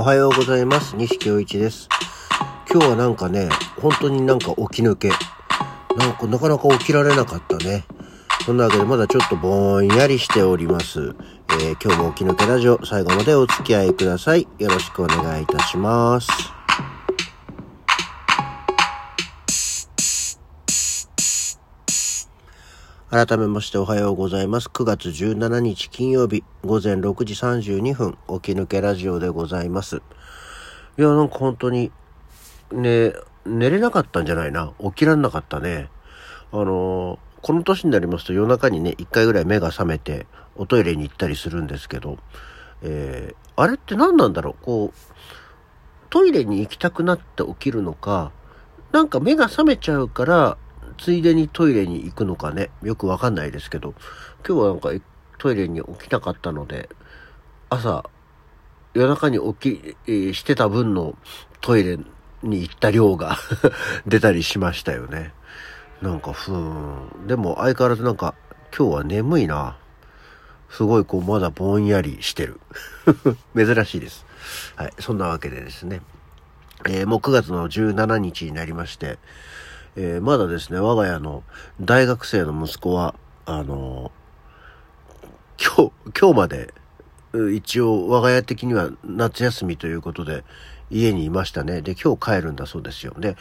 おはようございます。西京一です。今日はなんかね、本当になんか起き抜け。なんかなかなか起きられなかったね。そんなわけでまだちょっとぼんやりしております。えー今日も起き抜けラジオ最後までお付き合いください。よろしくお願いいたします。改めましておはようございます。9月17日金曜日午前6時32分起き抜けラジオでございます。いや、なんか本当にね、寝れなかったんじゃないな。起きらんなかったね。あのこの年になりますと夜中にね、一回ぐらい目が覚めておトイレに行ったりするんですけど、えーあれって何なんだろう？こう、トイレに行きたくなって起きるのか、なんか目が覚めちゃうから、ついでにトイレに行くのかね、よくわかんないですけど、今日はなんかトイレに起きなかったので、朝、夜中に起き、してた分のトイレに行った量が 出たりしましたよね。なんか、ふーん。でも相変わらずなんか、今日は眠いな。すごいこう、まだぼんやりしてる。珍しいです。はい。そんなわけでですね。えーもう9月の17日になりまして、えーまだですね、我が家の大学生の息子は、あのー今日、今日まで、一応我が家的には夏休みということで家にいましたね。で、今日帰るんだそうですよ。で、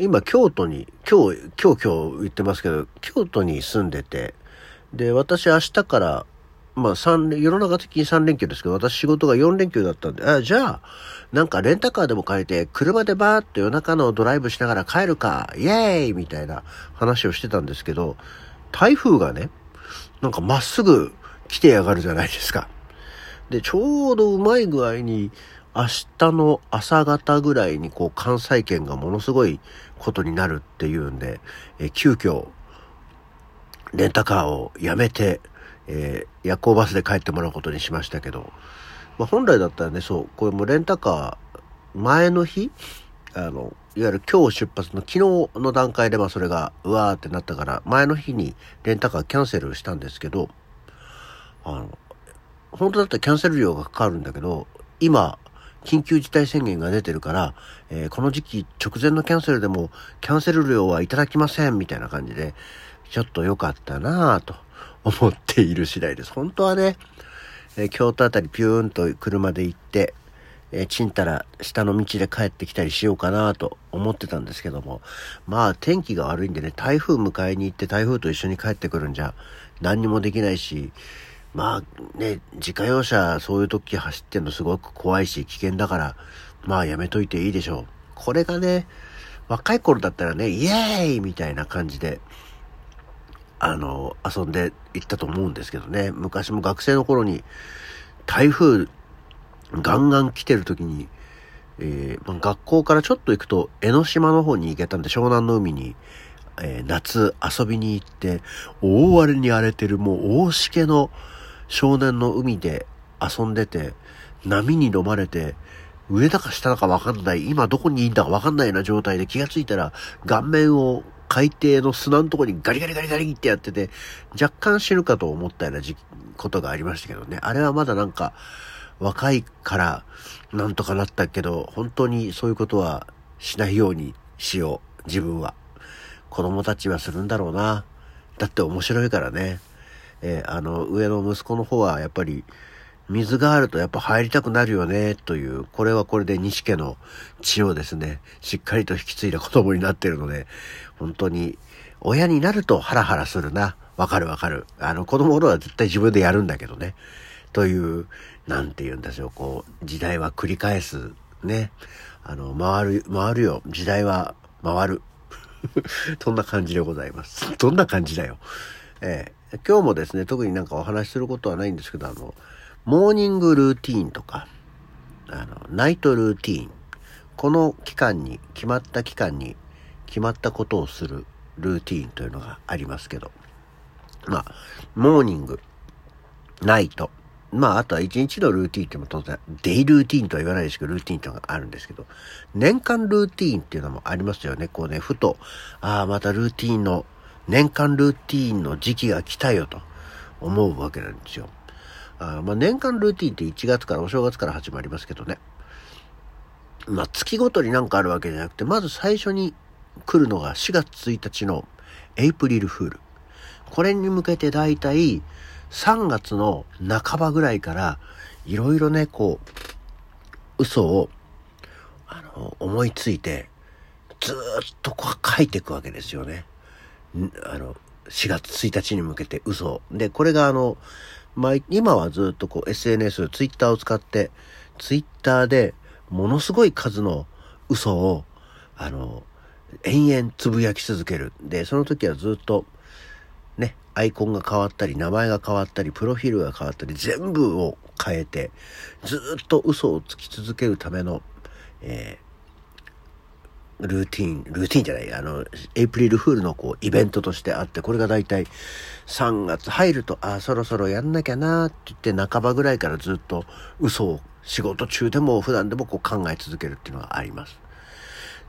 今京都に、今日、今日今日言ってますけど、京都に住んでて、で、私明日から、まあ三連、世の中的に3連休ですけど、私仕事が4連休だったんで、あ、じゃあ、なんかレンタカーでも借りて、車でバーっと夜中のドライブしながら帰るか、イエーイみたいな話をしてたんですけど、台風がね、なんかまっすぐ来てやがるじゃないですか。で、ちょうどうまい具合に、明日の朝方ぐらいにこう関西圏がものすごいことになるっていうんで、え急遽、レンタカーをやめて、えー夜行バスで帰ってもらうことにしましたけど、まあ、本来だったらね、そう、これもレンタカー、前の日あの、いわゆる今日出発の昨日の段階でまあそれが、うわーってなったから、前の日にレンタカーキャンセルしたんですけど、あの、本当だったらキャンセル料がかかるんだけど、今、緊急事態宣言が出てるから、えーこの時期直前のキャンセルでもキャンセル料はいただきませんみたいな感じで、ちょっと良かったなぁと。思っている次第です。本当はね、えー京都あたりピューンと車で行って、えーちんたら下の道で帰ってきたりしようかなと思ってたんですけども、まあ天気が悪いんでね、台風迎えに行って台風と一緒に帰ってくるんじゃ何にもできないし、まあね、自家用車そういう時走ってんのすごく怖いし危険だから、まあやめといていいでしょう。これがね、若い頃だったらね、イエーイみたいな感じで、あの、遊んで行ったと思うんですけどね。昔も学生の頃に台風ガンガン来てる時に、えーまあ学校からちょっと行くと江ノ島の方に行けたんで湘南の海に、えー夏遊びに行って大荒れに荒れてるもう大しけの少年の海で遊んでて波に飲まれて上だか下だかわかんない今どこにいいんだかわかんないような状態で気がついたら顔面を海底の砂のとこにガリガリガリガリってやってて若干死ぬかと思ったような時ことがありましたけどねあれはまだなんか若いからなんとかなったけど、本当にそういうことはしないようにしよう、自分は。子供たちはするんだろうな。だって面白いからね。えーあの、上の息子の方はやっぱり、水があるとやっぱ入りたくなるよね、という、これはこれで西家の血をですね、しっかりと引き継いだ子供になってるので、本当に、親になるとハラハラするな。わかるわかる。あの、子供の頃は絶対自分でやるんだけどね。という、なんて言うんでしょう、こう、時代は繰り返す、ね。あの、回る、回るよ。時代は回る。そんな感じでございます。どんな感じだよ。ええ今日もですね、特になんかお話しすることはないんですけど、あの、モーニングルーティーンとか、あの、ナイトルーティーン。この期間に、決まった期間に、決まったことをするルーティーンというのがありますけど、まあ、モーニング、ナイト、まあ、あとは一日のルーティーンっても当然、デイルーティーンとは言わないですけど、ルーティーンっていうのがあるんですけど、年間ルーティーンっていうのもありますよね。こうね、ふと、ああ、またルーティーンの、年間ルーティーンの時期が来たよと思うわけなんですよ。あまあ、年間ルーティンって1月からお正月から始まりますけどね。まあ、月ごとになんかあるわけじゃなくて、まず最初に来るのが4月1日のエイプリルフール。これに向けてだいたい3月の半ばぐらいからいろいろね、こう、嘘を、あの、思いついて、ずっとこう書いていくわけですよね。あの、4月1日に向けて嘘で、これがあの、ま今はずっとこう SNS、ツイッターを使って、ツイッターでものすごい数の嘘を、あの、延々つぶやき続ける。で、その時はずっと、ね、アイコンが変わったり、名前が変わったり、プロフィールが変わったり、全部を変えて、ずっと嘘をつき続けるための、えー、ルーティン、ルーティンじゃない、あの、エイプリルフールのこう、イベントとしてあって、これがだいたい3月入ると、あ、そろそろやんなきゃなって言って半ばぐらいからずっと嘘を仕事中でも普段でもこう考え続けるっていうのがあります。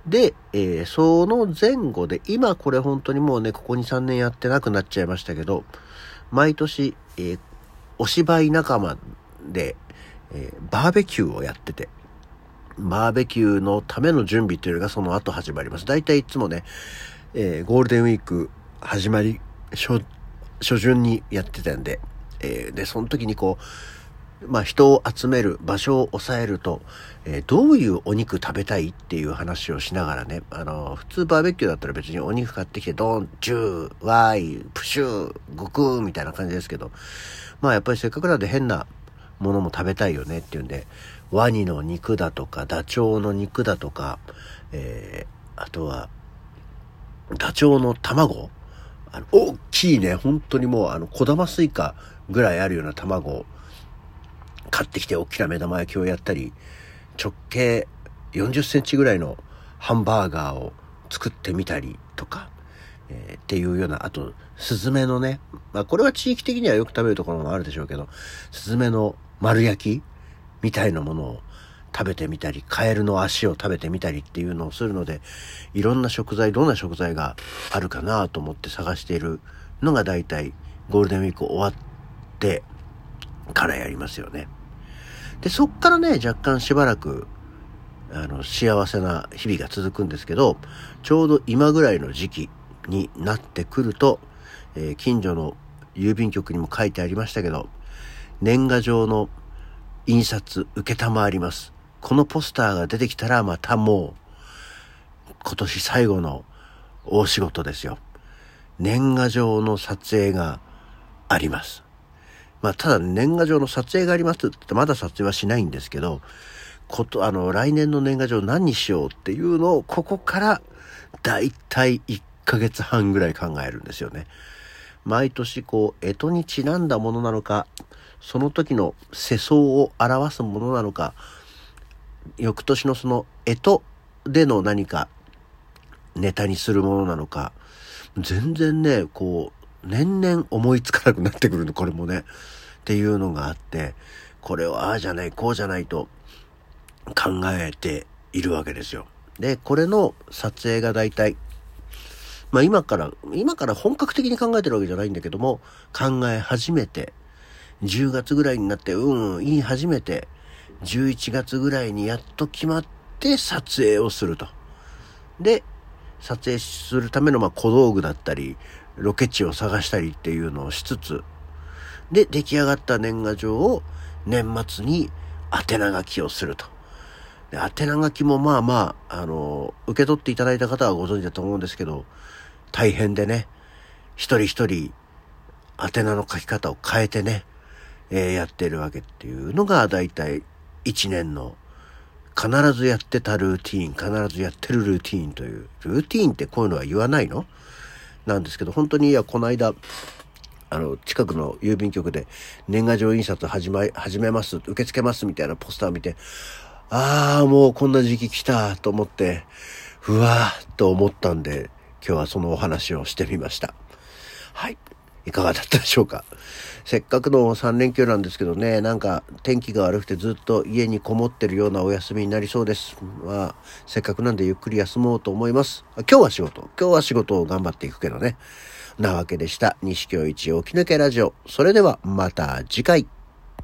で、えー、その前後で、今これ本当にもうね、ここ2、3年やってなくなっちゃいましたけど、毎年、えー、お芝居仲間で、えー、バーベキューをやってて、バーベキューのための準備というのがその後始まります。大体いつもね、えー、ゴールデンウィーク始まり、初、初旬にやってたんで、えー、で、その時にこう、まあ、人を集める場所を抑えると、えー、どういうお肉食べたいっていう話をしながらね、あの、普通バーベキューだったら別にお肉買ってきて、ドン、ジュー、ワイ、プシュー、ゴクーみたいな感じですけど、まあやっぱりせっかくなんで変なものも食べたいよねっていうんで、ワニの肉だとか、ダチョウの肉だとか、えー、あとは、ダチョウの卵。あの、大きいね、本当にもう、あの、小玉スイカぐらいあるような卵を買ってきて大きな目玉焼きをやったり、直径40センチぐらいのハンバーガーを作ってみたりとか、えー、っていうような、あと、スズメのね、まあこれは地域的にはよく食べるところもあるでしょうけど、スズメの丸焼きみたいなものを食べてみたり、カエルの足を食べてみたりっていうのをするので、いろんな食材、どんな食材があるかなと思って探しているのが大体ゴールデンウィーク終わってからやりますよね。で、そっからね、若干しばらく、あの、幸せな日々が続くんですけど、ちょうど今ぐらいの時期になってくると、えー、近所の郵便局にも書いてありましたけど、年賀状の印刷受けたまわります。このポスターが出てきたらまたもう、今年最後の大仕事ですよ。年賀状の撮影があります。まあ、ただ年賀状の撮影がありますってまだ撮影はしないんですけど、こと、あの、来年の年賀状何にしようっていうのを、ここから、だいたい1ヶ月半ぐらい考えるんですよね。毎年こう、干支にちなんだものなのか、その時の世相を表すものなのか、翌年のその干支での何かネタにするものなのか、全然ね、こう、年々思いつかなくなってくるの、これもね。っていうのがあって、これはああじゃない、こうじゃないと考えているわけですよ。で、これの撮影が大体、まあ今から、今から本格的に考えてるわけじゃないんだけども、考え始めて、10月ぐらいになって、うん、言い始めて、11月ぐらいにやっと決まって撮影をすると。で、撮影するためのま小道具だったり、ロケ地を探したりっていうのをしつつ、で、出来上がった年賀状を年末に宛名書きをすると。で、宛名書きもまあまあ、あの、受け取っていただいた方はご存知だと思うんですけど、大変でね、一人一人宛名の書き方を変えてね、えー、やってるわけっていうのが大体一年の必ずやってたルーティーン、必ずやってるルーティーンという、ルーティーンってこういうのは言わないの？なんですけど、本当にいや、この間、あの、近くの郵便局で年賀状印刷始ま、始めます、受け付けますみたいなポスターを見て、ああ、もうこんな時期来たと思って、ふわーと思ったんで、今日はそのお話をしてみました。はい。いかがだったでしょうか？せっかくの3連休なんですけどね、なんか天気が悪くてずっと家にこもってるようなお休みになりそうです。まあ、せっかくなんでゆっくり休もうと思います。今日は仕事。今日は仕事を頑張っていくけどね。なわけでした。西京一起き抜けラジオ。それではまた次回。